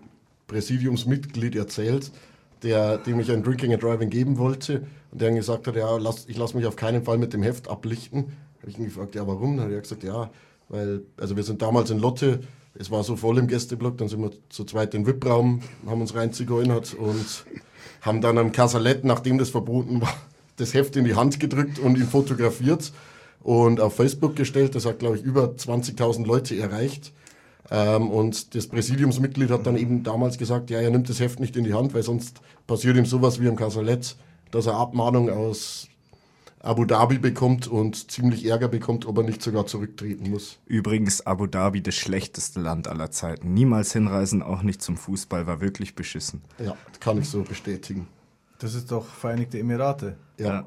Präsidiumsmitglied erzählt, der, dem ich ein Drinking and Driving geben wollte und der dann gesagt hat, ja, lass, ich lasse mich auf keinen Fall mit dem Heft ablichten. Habe ich ihn gefragt, ja, warum? Dann hat er gesagt, ja, weil, also wir sind damals in Lotte, es war so voll im Gästeblock, dann sind wir zu zweit in den VIP-Raum, haben uns reinzigeunert und haben dann am Casalett, nachdem das verboten war, das Heft in die Hand gedrückt und ihn fotografiert und auf Facebook gestellt. Das hat, glaube ich, über 20.000 Leute erreicht. Ähm, und das Präsidiumsmitglied hat dann eben damals gesagt, ja, er nimmt das Heft nicht in die Hand, weil sonst passiert ihm sowas wie im Casalet, dass er Abmahnung aus Abu Dhabi bekommt und ziemlich Ärger bekommt, ob er nicht sogar zurücktreten muss. Übrigens Abu Dhabi das schlechteste Land aller Zeiten. Niemals hinreisen, auch nicht zum Fußball, war wirklich beschissen. Ja, kann ich so bestätigen. Das ist doch Vereinigte Emirate. Ja. ja.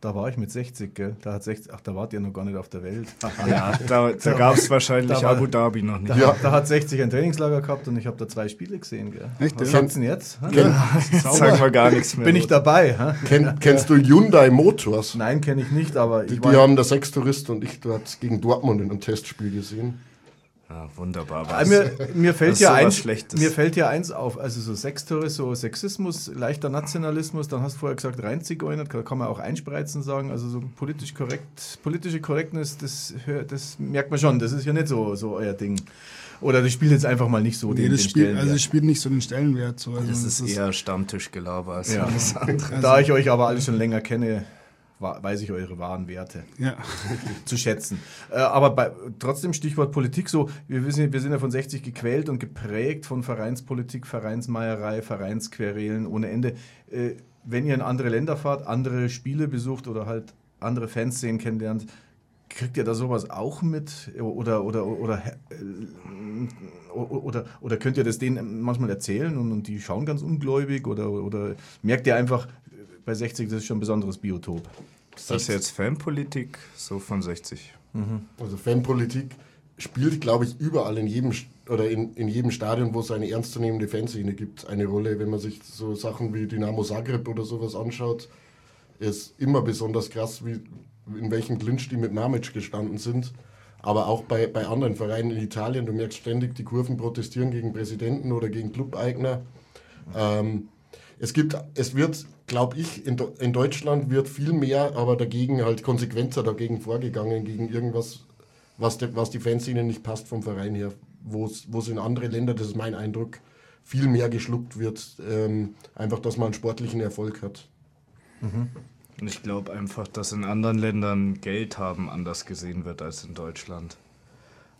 Da war ich mit 60, gell? Da hat 60, ach, da wart ihr noch gar nicht auf der Welt. ja, da, da gab es wahrscheinlich war, Abu Dhabi noch nicht. Da, ja. da, hat 60 ein Trainingslager gehabt und ich habe da zwei Spiele gesehen, gell? Echt? Was du denn jetzt? Kenn, sagen wir gar nichts mehr. Bin ich dabei? Kenn, kennst du Hyundai Motors? Nein, kenne ich nicht, aber Die, die haben der Sechstourist und ich dort gegen Dortmund in einem Testspiel gesehen. Ja, wunderbar. Was, mir, mir, fällt ja eins, mir fällt ja eins auf, also so Sextore, so Sexismus, leichter Nationalismus, dann hast du vorher gesagt, reinzigeunert, kann man auch einspreizen sagen, also so politisch korrekt, politische Korrektness, das, das merkt man schon, das ist ja nicht so, so euer Ding. Oder das spielt jetzt einfach mal nicht so nee, den, das den spielt, Also es spielt nicht so den Stellenwert. So. Also das, ist das eher Stammtischgelaber als ja. alles andere. Da ich euch aber alle schon länger kenne, weiß ich eure wahren Werte ja. zu schätzen. Äh, aber bei, trotzdem Stichwort Politik so, wir, wissen, wir sind ja von 60 gequält und geprägt von Vereinspolitik, Vereinsmeierei, Vereinsquerelen ohne Ende. Äh, wenn ihr in andere Länder fahrt, andere Spiele besucht oder halt andere Fanszenen kennenlernt, kriegt ihr da sowas auch mit? Oder, oder, oder, äh, oder, oder könnt ihr das denen manchmal erzählen und, und die schauen ganz ungläubig? Oder, oder merkt ihr einfach, bei 60, das ist schon ein besonderes Biotop. Ist das jetzt Fanpolitik so von 60? Mhm. Also Fanpolitik spielt, glaube ich, überall in jedem oder in, in jedem Stadion, wo es eine ernstzunehmende Fanszene gibt, eine Rolle. Wenn man sich so Sachen wie Dynamo Zagreb oder sowas anschaut, ist immer besonders krass, wie, in welchem Clinch die mit Mamic gestanden sind. Aber auch bei, bei anderen Vereinen in Italien, du merkst ständig, die Kurven protestieren gegen Präsidenten oder gegen Clubeigner. Ähm, es gibt, es wird, glaube ich, in, in Deutschland wird viel mehr, aber dagegen halt konsequenter dagegen vorgegangen, gegen irgendwas, was, de, was die Fanszene nicht passt vom Verein her, wo es in andere Länder, das ist mein Eindruck, viel mehr geschluckt wird, ähm, einfach, dass man einen sportlichen Erfolg hat. Mhm. Ich glaube einfach, dass in anderen Ländern Geld haben anders gesehen wird als in Deutschland.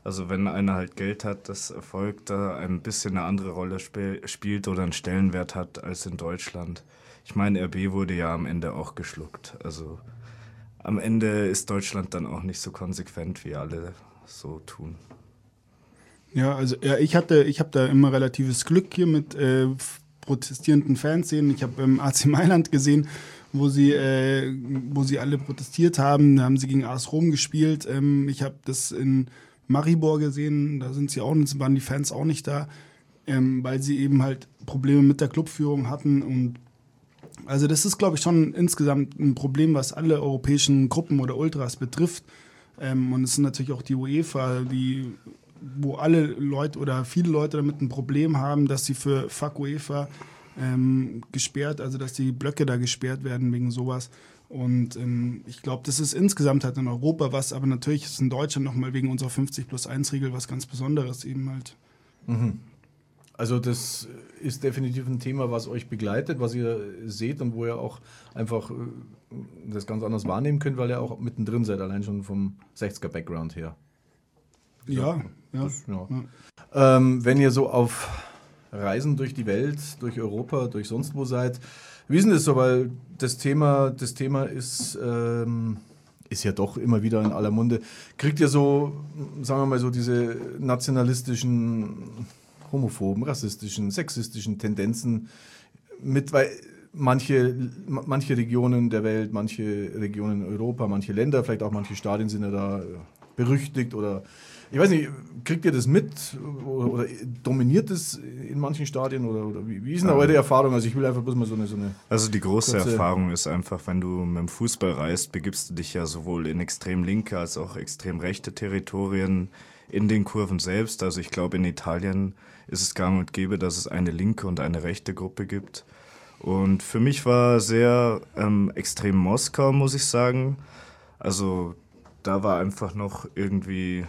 Also wenn einer halt Geld hat, das Erfolg da ein bisschen eine andere Rolle sp spielt oder einen Stellenwert hat als in Deutschland. Ich meine, RB wurde ja am Ende auch geschluckt. Also am Ende ist Deutschland dann auch nicht so konsequent, wie alle so tun. Ja, also ja, ich hatte, ich habe da immer relatives Glück hier mit äh, protestierenden Fanszenen. Ich habe im AC Mailand gesehen, wo sie, äh, wo sie alle protestiert haben. Da haben sie gegen AS Rom gespielt. Ähm, ich habe das in Maribor gesehen. Da sind sie auch, waren die Fans auch nicht da, ähm, weil sie eben halt Probleme mit der Clubführung hatten und also das ist, glaube ich, schon insgesamt ein Problem, was alle europäischen Gruppen oder Ultras betrifft. Ähm, und es ist natürlich auch die UEFA, die, wo alle Leute oder viele Leute damit ein Problem haben, dass sie für Fuck UEFA ähm, gesperrt, also dass die Blöcke da gesperrt werden wegen sowas. Und ähm, ich glaube, das ist insgesamt halt in Europa was, aber natürlich ist in Deutschland nochmal wegen unserer 50 plus 1 Regel was ganz Besonderes eben halt. Mhm. Also das ist definitiv ein Thema, was euch begleitet, was ihr seht und wo ihr auch einfach äh, das ganz anders wahrnehmen könnt, weil ihr auch mittendrin seid, allein schon vom 60er-Background her. Ja, ja. Das, ja. ja. Ähm, wenn ihr so auf Reisen durch die Welt, durch Europa, durch sonst wo seid, wie ist denn das so? Weil das Thema, das Thema ist, ähm, ist ja doch immer wieder in aller Munde. Kriegt ihr so, sagen wir mal so, diese nationalistischen homophoben, rassistischen, sexistischen Tendenzen mit, weil manche, manche Regionen der Welt, manche Regionen in Europa, manche Länder, vielleicht auch manche Stadien sind ja da berüchtigt oder ich weiß nicht, kriegt ihr das mit oder, dominiert es in manchen Stadien oder, oder wie, wie, ist denn eure Erfahrung? Also ich will einfach bloß mal so eine, so eine Also die große Erfahrung ist einfach, wenn du mit dem Fußball reist, begibst du dich ja sowohl in extrem linke als auch extrem rechte Territorien in den Kurven selbst. Also ich glaube in Italien ist es gang und gäbe, dass es eine linke und eine rechte Gruppe gibt. Und für mich war sehr ähm, extrem Moskau, muss ich sagen. Also da war einfach noch irgendwie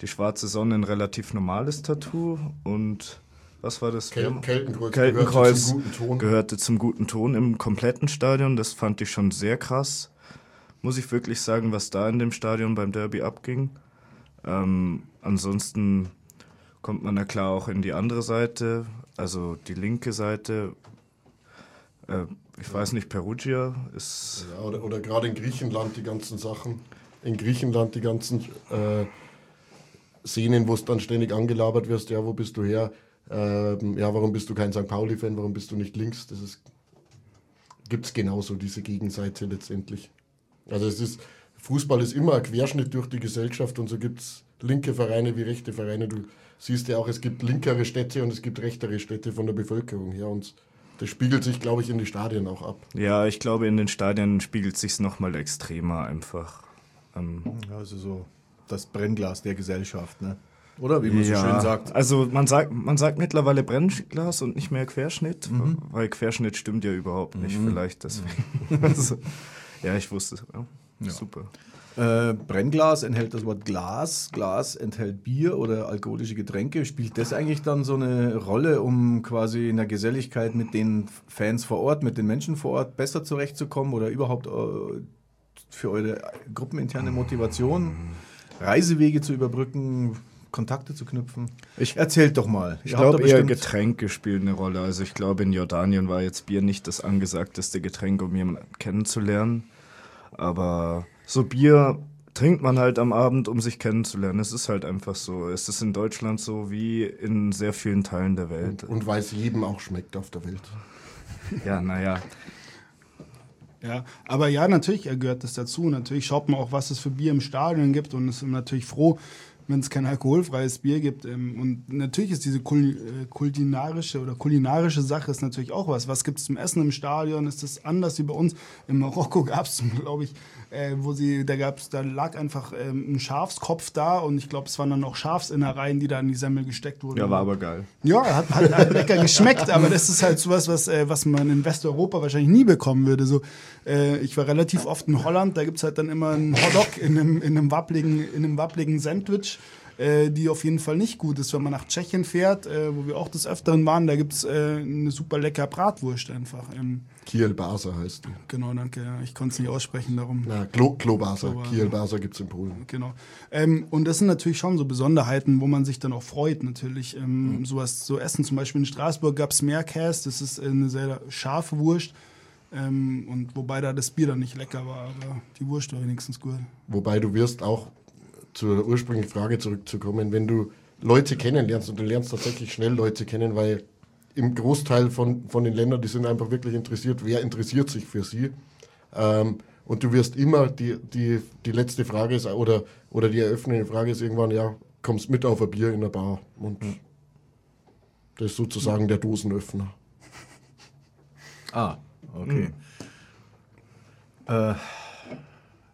die schwarze Sonne ein relativ normales Tattoo und was war das? Kel Keltenkreuz, Keltenkreuz gehörte, zum gehörte zum guten Ton im kompletten Stadion. Das fand ich schon sehr krass. Muss ich wirklich sagen, was da in dem Stadion beim Derby abging. Ähm, ansonsten kommt man ja klar auch in die andere Seite, also die linke Seite. Äh, ich weiß nicht, Perugia ist. Ja, oder, oder gerade in Griechenland die ganzen Sachen. In Griechenland die ganzen äh, Szenen, wo es dann ständig angelabert wirst, ja, wo bist du her? Ähm, ja, warum bist du kein St. Pauli-Fan? Warum bist du nicht links? Das ist gibt es genauso diese Gegenseite letztendlich. Also es ist, Fußball ist immer ein Querschnitt durch die Gesellschaft und so gibt es linke Vereine wie rechte Vereine. Du siehst ja auch, es gibt linkere Städte und es gibt rechtere Städte von der Bevölkerung her. Und das spiegelt sich, glaube ich, in die Stadien auch ab. Ja, ich glaube, in den Stadien spiegelt sich nochmal extremer einfach. Ähm also so das Brennglas der Gesellschaft, ne? Oder wie man ja, so schön sagt. Also man sagt, man sagt mittlerweile Brennglas und nicht mehr Querschnitt, mhm. weil Querschnitt stimmt ja überhaupt nicht. Mhm. Vielleicht deswegen. also, ja, ich wusste es. Ja. Ja. Super. Äh, Brennglas enthält das Wort Glas, Glas enthält Bier oder alkoholische Getränke. Spielt das eigentlich dann so eine Rolle, um quasi in der Geselligkeit mit den Fans vor Ort, mit den Menschen vor Ort besser zurechtzukommen oder überhaupt äh, für eure gruppeninterne Motivation, Reisewege zu überbrücken? Kontakte zu knüpfen. Ich erzählt doch mal. Ich glaube eher Getränke spielen eine Rolle. Also ich glaube in Jordanien war jetzt Bier nicht das angesagteste Getränk, um jemanden kennenzulernen. Aber so Bier trinkt man halt am Abend, um sich kennenzulernen. Es ist halt einfach so. Es ist in Deutschland so wie in sehr vielen Teilen der Welt. Und, und weil es jedem auch schmeckt auf der Welt. Ja, naja. Ja, aber ja, natürlich gehört das dazu. Natürlich schaut man auch, was es für Bier im Stadion gibt und ist natürlich froh, wenn es kein alkoholfreies Bier gibt. Ähm, und natürlich ist diese äh, kulinarische oder kulinarische Sache ist natürlich auch was. Was gibt es zum Essen im Stadion? Ist das anders wie bei uns? In Marokko gab es, glaube ich, äh, wo sie, da gab's, da lag einfach ähm, ein Schafskopf da und ich glaube, es waren dann auch Schafsinnereien, die da in die Semmel gesteckt wurden. Ja, war aber geil. Ja, hat, hat, hat lecker geschmeckt, aber das ist halt sowas, was, äh, was man in Westeuropa wahrscheinlich nie bekommen würde. So, äh, ich war relativ oft in Holland, da gibt es halt dann immer einen Hotdog in einem, in einem wappligen, in einem wappligen Sandwich äh, die auf jeden Fall nicht gut ist. Wenn man nach Tschechien fährt, äh, wo wir auch des Öfteren waren, da gibt es äh, eine super lecker Bratwurst einfach. Ähm, Kiel Basa heißt die. genau, danke. Ja. Ich konnte es nicht aussprechen, darum. Na, Klo, Klobasa. Kiel Basa gibt es in Polen. Genau. Ähm, und das sind natürlich schon so Besonderheiten, wo man sich dann auch freut, natürlich. Ähm, Sowas so essen. Zum Beispiel in Straßburg gab es Meerkäse, das ist äh, eine sehr scharfe Wurst. Ähm, und wobei da das Bier dann nicht lecker war, aber die Wurst war wenigstens gut. Wobei du wirst auch zur ursprünglichen Frage zurückzukommen, wenn du Leute kennenlernst und du lernst tatsächlich schnell Leute kennen, weil im Großteil von, von den Ländern, die sind einfach wirklich interessiert, wer interessiert sich für sie. Ähm, und du wirst immer, die, die, die letzte Frage ist, oder, oder die eröffnende Frage ist irgendwann, ja, kommst mit auf ein Bier in der Bar. Und das ist sozusagen der Dosenöffner. Ah, okay. Äh,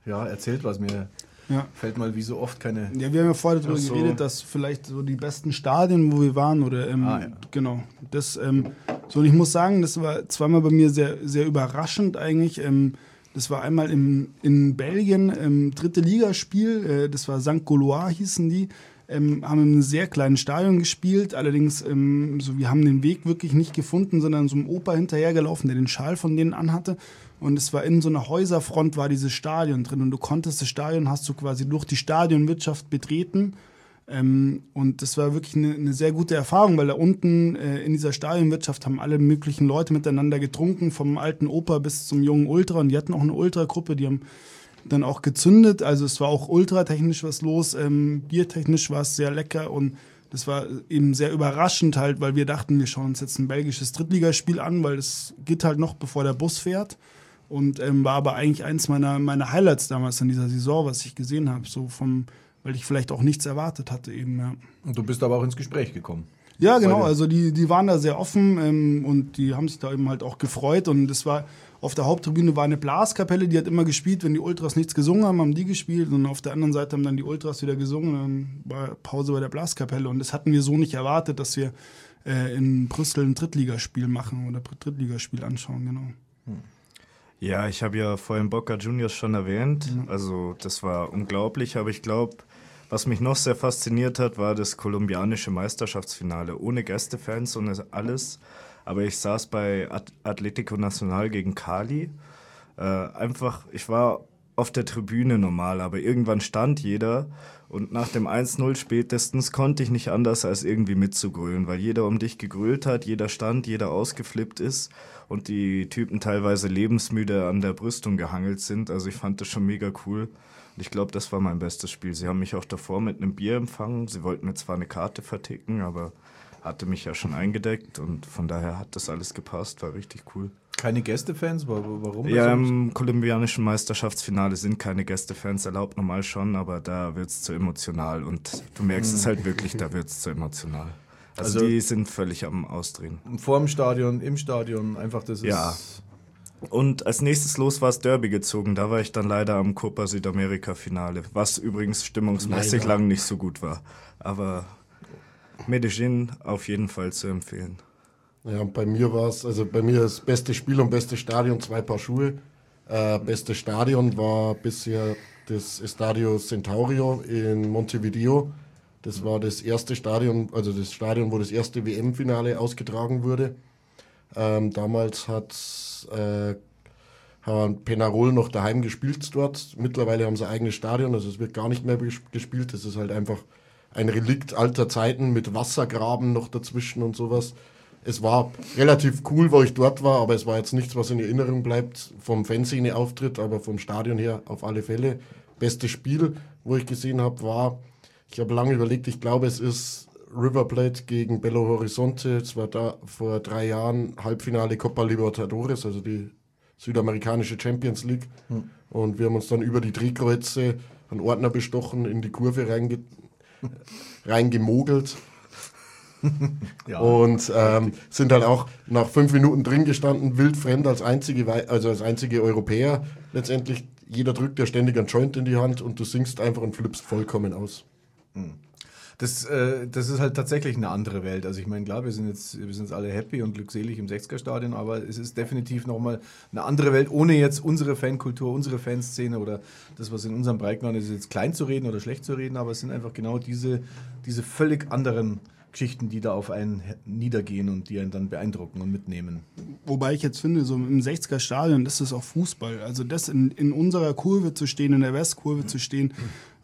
ja, erzählt was mir. Ja. Fällt mal wie so oft keine. Ja, wir haben ja vorher darüber so. geredet, dass vielleicht so die besten Stadien, wo wir waren, oder ähm, Ah, ja. genau. Das, ähm, so und ich muss sagen, das war zweimal bei mir sehr, sehr überraschend eigentlich. Ähm, das war einmal im, in Belgien, ähm, dritte Ligaspiel, äh, das war St. Gaulois hießen die. Ähm, haben in einem sehr kleinen Stadion gespielt, allerdings ähm, so, wir haben den Weg wirklich nicht gefunden, sondern so einem Opa hinterhergelaufen, der den Schal von denen anhatte. Und es war in so einer Häuserfront war dieses Stadion drin und du konntest das Stadion, hast du quasi durch die Stadionwirtschaft betreten. Ähm, und das war wirklich eine, eine sehr gute Erfahrung, weil da unten äh, in dieser Stadionwirtschaft haben alle möglichen Leute miteinander getrunken, vom alten Opa bis zum jungen Ultra. Und die hatten auch eine Ultragruppe, die haben dann auch gezündet. Also es war auch ultratechnisch was los, ähm, biertechnisch war es sehr lecker und das war eben sehr überraschend halt, weil wir dachten, wir schauen uns jetzt ein belgisches Drittligaspiel an, weil das geht halt noch, bevor der Bus fährt. Und ähm, war aber eigentlich eins meiner, meiner Highlights damals in dieser Saison, was ich gesehen habe, so vom, weil ich vielleicht auch nichts erwartet hatte eben, ja. Und du bist aber auch ins Gespräch gekommen. Ja, genau. Also die, die waren da sehr offen ähm, und die haben sich da eben halt auch gefreut. Und das war auf der Haupttribüne war eine Blaskapelle, die hat immer gespielt, wenn die Ultras nichts gesungen haben, haben die gespielt. Und auf der anderen Seite haben dann die Ultras wieder gesungen. Dann war Pause bei der Blaskapelle. Und das hatten wir so nicht erwartet, dass wir äh, in Brüssel ein Drittligaspiel machen oder Drittligaspiel anschauen, genau. Ja, ich habe ja vorhin Boca Juniors schon erwähnt. Also das war unglaublich, aber ich glaube, was mich noch sehr fasziniert hat, war das kolumbianische Meisterschaftsfinale. Ohne Gästefans und alles. Aber ich saß bei At Atletico Nacional gegen Cali. Äh, einfach, ich war auf der Tribüne normal, aber irgendwann stand jeder und nach dem 1-0 spätestens konnte ich nicht anders als irgendwie mitzugrölen, weil jeder um dich gegrölt hat, jeder stand, jeder ausgeflippt ist und die Typen teilweise lebensmüde an der Brüstung gehangelt sind. Also ich fand das schon mega cool. Und ich glaube, das war mein bestes Spiel. Sie haben mich auch davor mit einem Bier empfangen. Sie wollten mir zwar eine Karte verticken, aber hatte mich ja schon eingedeckt und von daher hat das alles gepasst, war richtig cool. Keine Gästefans? Wa- wa- Warum? Ja, im kolumbianischen Meisterschaftsfinale sind keine Gästefans erlaubt, normal schon, aber da wird es zu emotional und du merkst es halt wirklich, da wird es zu emotional. Also, Also- die sind völlig am Ausdrehen. vor dem Stadion, im Stadion, einfach das ist. Ja. Und als nächstes los war es Derby gezogen. Da war ich dann leider am Copa Südamerika Finale, was übrigens stimmungsmäßig Leider. lang nicht so gut war. Aber Medellin auf jeden Fall zu empfehlen. Ja, bei mir war es, also bei mir ist beste Spiel und beste Stadion zwei Paar Schuhe. Äh, beste Stadion war bisher das Estadio Centaurio in Montevideo. Das war das erste Stadion, also das Stadion, wo das erste WM-Finale ausgetragen wurde. Ähm, damals hat äh, haben Penarol noch daheim gespielt dort. Mittlerweile haben sie ein eigenes Stadion, also es wird gar nicht mehr ges- gespielt. Das ist halt einfach ein Relikt alter Zeiten mit Wassergraben noch dazwischen und sowas. Es war relativ cool, wo ich dort war, aber es war jetzt nichts, was in Erinnerung bleibt vom Fanszene-Auftritt, aber vom Stadion her auf alle Fälle. Bestes Spiel, wo ich gesehen habe, war, ich habe lange überlegt, ich glaube, es ist River Plate gegen Belo Horizonte. Es war da vor drei Jahren Halbfinale Copa Libertadores, also die südamerikanische Champions League. Und wir haben uns dann über die Drehkreuze einen Ordner bestochen, in die Kurve reinge reingemogelt. Ja. Und ähm, sind dann auch nach fünf Minuten drin gestanden, wildfremd als einzige, also als einzige Europäer. Letztendlich, jeder drückt ja ständig einen Joint in die Hand und du singst einfach und flippst vollkommen aus. Das, äh, das ist halt tatsächlich eine andere Welt. Also ich meine, klar, wir sind jetzt, wir sind jetzt alle happy und glückselig im 60er-Stadion, aber es ist definitiv nochmal eine andere Welt, ohne jetzt unsere Fankultur, unsere Fanszene oder das, was in unserem Breitengrad ist, jetzt klein zu reden oder schlecht zu reden, aber es sind einfach genau diese, diese völlig anderen Geschichten, die da auf einen niedergehen und die einen dann beeindrucken und mitnehmen. Wobei ich jetzt finde, so im 60er Stadion, das ist auch Fußball. Also das in, in unserer Kurve zu stehen, in der Westkurve zu stehen,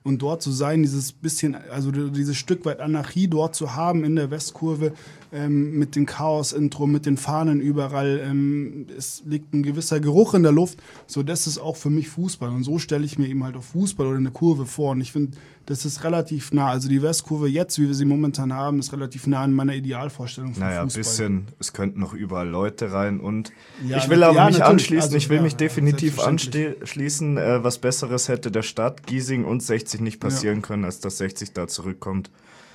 und dort zu sein, dieses bisschen, also dieses Stück weit Anarchie dort zu haben in der Westkurve ähm, mit dem Chaos-Intro, mit den Fahnen überall. Ähm, es liegt ein gewisser Geruch in der Luft. So, das ist auch für mich Fußball. Und so stelle ich mir eben halt auch Fußball oder eine Kurve vor. Und ich finde, das ist relativ nah. Also die Westkurve jetzt, wie wir sie momentan haben, ist relativ nah an meiner Idealvorstellung von naja, Fußball. Naja, ein bisschen, es könnten noch überall Leute rein. Und ja, ich will aber ja, mich anschließen, also, ich will ja, mich definitiv anschließen. Äh, was Besseres hätte der Stadt Giesing und 60 nicht passieren können, als dass 60 da zurückkommt.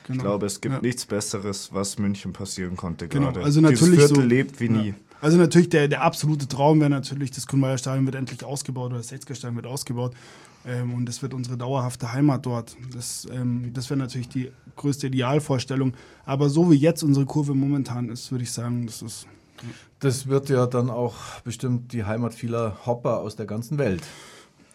Genau. Ich glaube, es gibt nichts Besseres, was München passieren konnte genau. gerade. Also natürlich Dieses Viertel so, lebt wie nie. Also natürlich der, der absolute Traum wäre natürlich, das Grünwalder Stadion wird endlich ausgebaut oder das 60er Stadion wird ausgebaut. Ähm, und das wird unsere dauerhafte Heimat dort. Das, ähm, das wäre natürlich die größte Idealvorstellung. Aber so wie jetzt unsere Kurve momentan ist, würde ich sagen, das ist. Das wird ja dann auch bestimmt die Heimat vieler Hopper aus der ganzen Welt.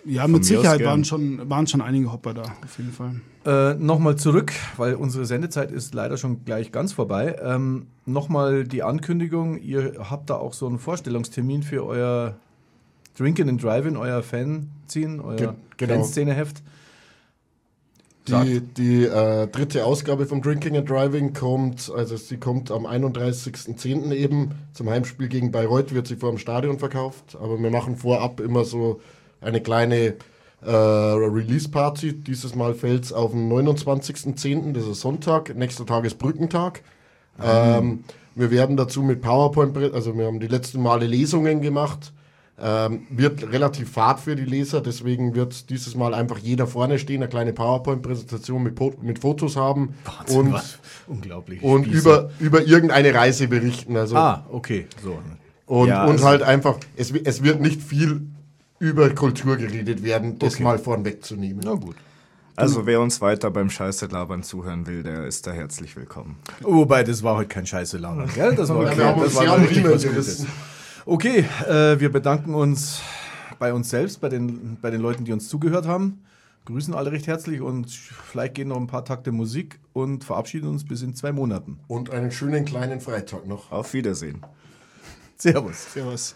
Ja, mit Sicherheit waren schon, waren schon einige Hopper da, auf jeden Fall. Äh, Nochmal zurück, weil unsere Sendezeit ist leider schon gleich ganz vorbei. Ähm, Nochmal die Ankündigung, ihr habt da auch so einen Vorstellungstermin für euer Drinking and Driving, euer Fanzine, euer Ge genau. Fanszeneheft. Die, die äh, dritte Ausgabe vom Drinking and Driving kommt, also sie kommt am 31.10. eben. Zum Heimspiel gegen Bayreuth wird sie vor dem Stadion verkauft. Aber wir machen vorab immer so eine kleine äh, Release-Party. Dieses Mal fällt es auf den 29.10., das ist Sonntag. Nächster Tag ist Brückentag. Mhm. Ähm, wir werden dazu mit PowerPoint, also wir haben die letzten Male Lesungen gemacht ähm, wird relativ fad für die Leser, deswegen wird dieses Mal einfach jeder vorne stehen, eine kleine PowerPoint-Präsentation mit, mit Fotos haben Wahnsinn, und, was? unglaublich und über, über irgendeine Reise berichten. Also, ah, okay, so. Und, ja, und also halt einfach, es, es wird nicht viel über Kultur geredet werden, das okay. mal vorwegzunehmen. Na gut. Also wer uns weiter beim Scheiße labern zuhören will, der ist da herzlich willkommen. Wobei, das war heute kein Scheiße labern, gell? Das war, ja, das war richtig was Gutes. Okay, äh, wir bedanken uns bei uns selbst, bei den, bei den Leuten, die uns zugehört haben. Grüßen alle recht herzlich und vielleicht gehen noch ein paar Takte Musik und verabschieden uns bis in zwei Monaten. Und einen schönen kleinen Freitag noch. Auf Wiedersehen. Servus. Servus.